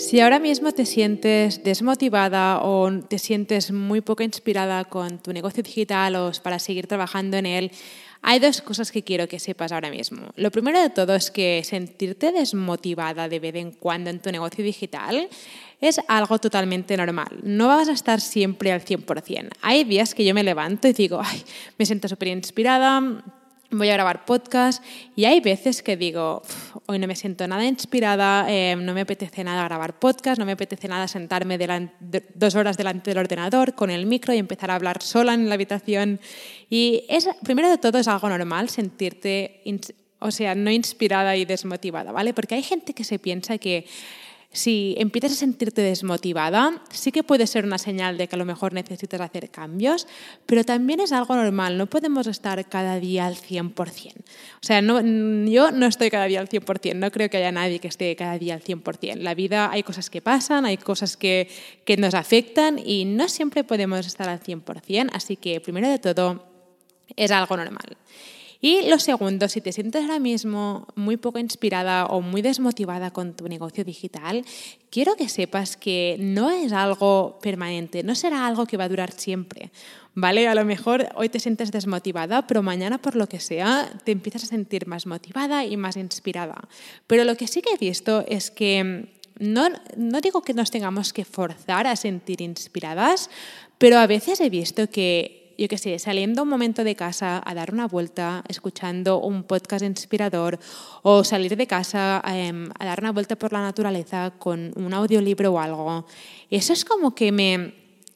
Si ahora mismo te sientes desmotivada o te sientes muy poco inspirada con tu negocio digital o para seguir trabajando en él, hay dos cosas que quiero que sepas ahora mismo. Lo primero de todo es que sentirte desmotivada de vez en cuando en tu negocio digital es algo totalmente normal. No vas a estar siempre al 100%. Hay días que yo me levanto y digo, ay, me siento súper inspirada, voy a grabar podcast y hay veces que digo, hoy no me siento nada inspirada, eh, no me apetece nada grabar podcast, no me apetece nada sentarme dos horas delante del ordenador con el micro y empezar a hablar sola en la habitación. Y es, primero de todo es algo normal sentirte, o sea, no inspirada y desmotivada, ¿vale? Porque hay gente que se piensa que si empiezas a sentirte desmotivada, sí que puede ser una señal de que a lo mejor necesitas hacer cambios, pero también es algo normal, no podemos estar cada día al 100%. O sea, yo no estoy cada día al 100%, no creo que haya nadie que esté cada día al 100%. La vida hay cosas que pasan, hay cosas que, que nos afectan y no siempre podemos estar al 100%, así que primero de todo es algo normal. Y lo segundo, si te sientes ahora mismo muy poco inspirada o muy desmotivada con tu negocio digital, quiero que sepas que no es algo permanente, no será algo que va a durar siempre. ¿Vale? A lo mejor hoy te sientes desmotivada, pero mañana por lo que sea te empiezas a sentir más motivada y más inspirada. Pero lo que sí que he visto es que no, no, digo que nos tengamos que forzar a sentir inspiradas, pero a veces he visto que yo qué sé, saliendo un momento de casa a dar una vuelta, escuchando un podcast inspirador o salir de casa em, a dar una vuelta por la naturaleza con un audiolibro o algo. Eso es como que me,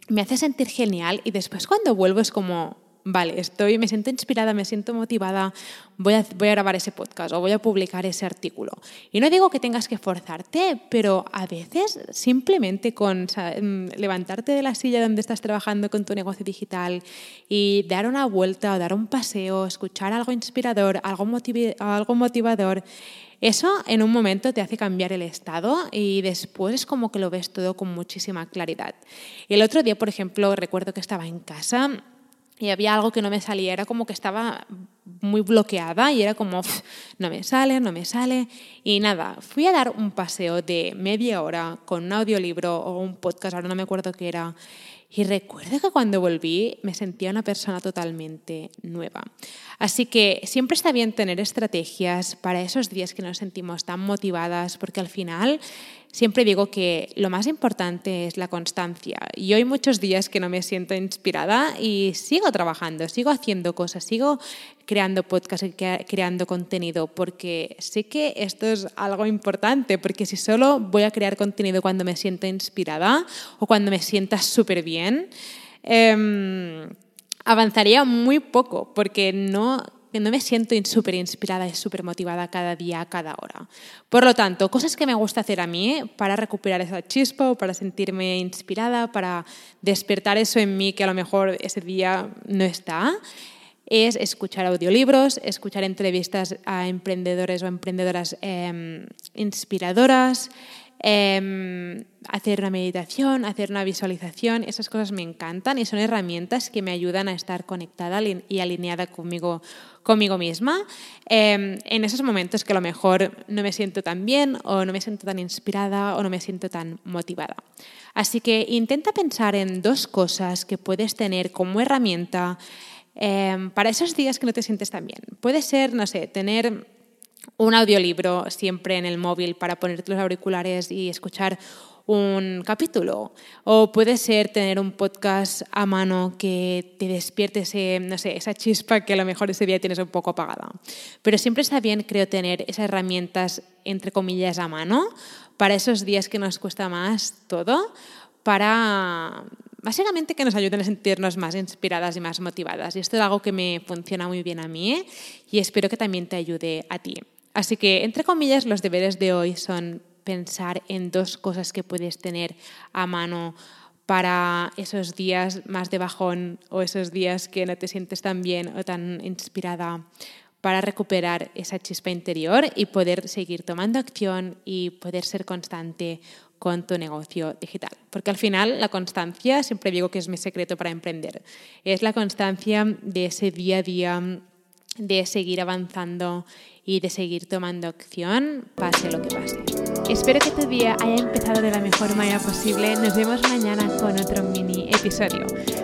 me hace sentir genial y después cuando vuelvo es como, vale, estoy, me siento inspirada, me siento motivada, voy a, voy a grabar ese podcast o voy a publicar ese artículo. Y no digo que tengas que forzarte, pero a veces simplemente con mm, levantarte de la silla donde estás trabajando con tu negocio digital y dar una vuelta o dar un paseo, escuchar algo inspirador, algo, algo motivador, eso en un momento te hace cambiar el estado y después es como que lo ves todo con muchísima claridad. El otro día, por ejemplo, recuerdo que estaba en casa y había algo que no me salía, era como que estaba muy bloqueada y era como, no me sale, no me sale. Y nada, fui a dar un paseo de media hora con un audiolibro o un podcast, ahora no me acuerdo qué era. Y recuerdo que cuando volví me sentía una persona totalmente nueva. Así que siempre está bien tener estrategias para esos días que nos sentimos tan motivadas, porque al final siempre digo que lo más importante es la constancia. Y hoy muchos días que no me siento inspirada y sigo trabajando, sigo haciendo cosas, sigo creando podcasts creando contenido, porque sé que esto es algo importante, porque si solo voy a crear contenido cuando me siento inspirada o cuando me sienta súper bien, em, avanzaría muy poco, porque no no me siento súper inspirada y súper motivada cada día, cada hora. Por lo tanto, cosas que me gusta hacer a mí para recuperar esa chispa o para sentirme inspirada, para despertar eso en mí que a lo mejor ese día no está, es escuchar audiolibros, escuchar entrevistas a emprendedores o emprendedoras em, inspiradoras, Em, hacer una meditación, hacer una visualización, esas cosas me encantan y son herramientas que me ayudan a estar conectada y alineada conmigo, conmigo misma em, en esos momentos que a lo mejor no me siento tan bien o no me siento tan inspirada o no me siento tan motivada. Así que intenta pensar en dos cosas que puedes tener como herramienta em, para esos días que no te sientes tan bien. Puede ser, no sé, tener un audiolibro siempre en el móvil para ponerte los auriculares y escuchar un capítulo. O puede ser tener un podcast a mano que te despierte ese, no sé, esa chispa que a lo mejor ese día tienes un poco apagada. Pero siempre está bien, creo, tener esas herramientas, entre comillas, a mano para esos días que nos cuesta más todo, para básicamente que nos ayuden a sentirnos más inspiradas y más motivadas. Y esto es algo que me funciona muy bien a mí y espero que también te ayude a ti. Así que, entre comillas, los deberes de hoy son pensar en dos cosas que puedes tener a mano para esos días más de bajón o esos días que no te sientes tan bien o tan inspirada para recuperar esa chispa interior y poder seguir tomando acción y poder ser constante con tu negocio digital. Porque al final la constancia, siempre digo que es mi secreto para emprender, es la constancia de ese día a día, de seguir avanzando y de seguir tomando acción, pase lo que pase. Espero que tu día haya empezado de la mejor manera posible. Nos vemos mañana con otro mini episodio.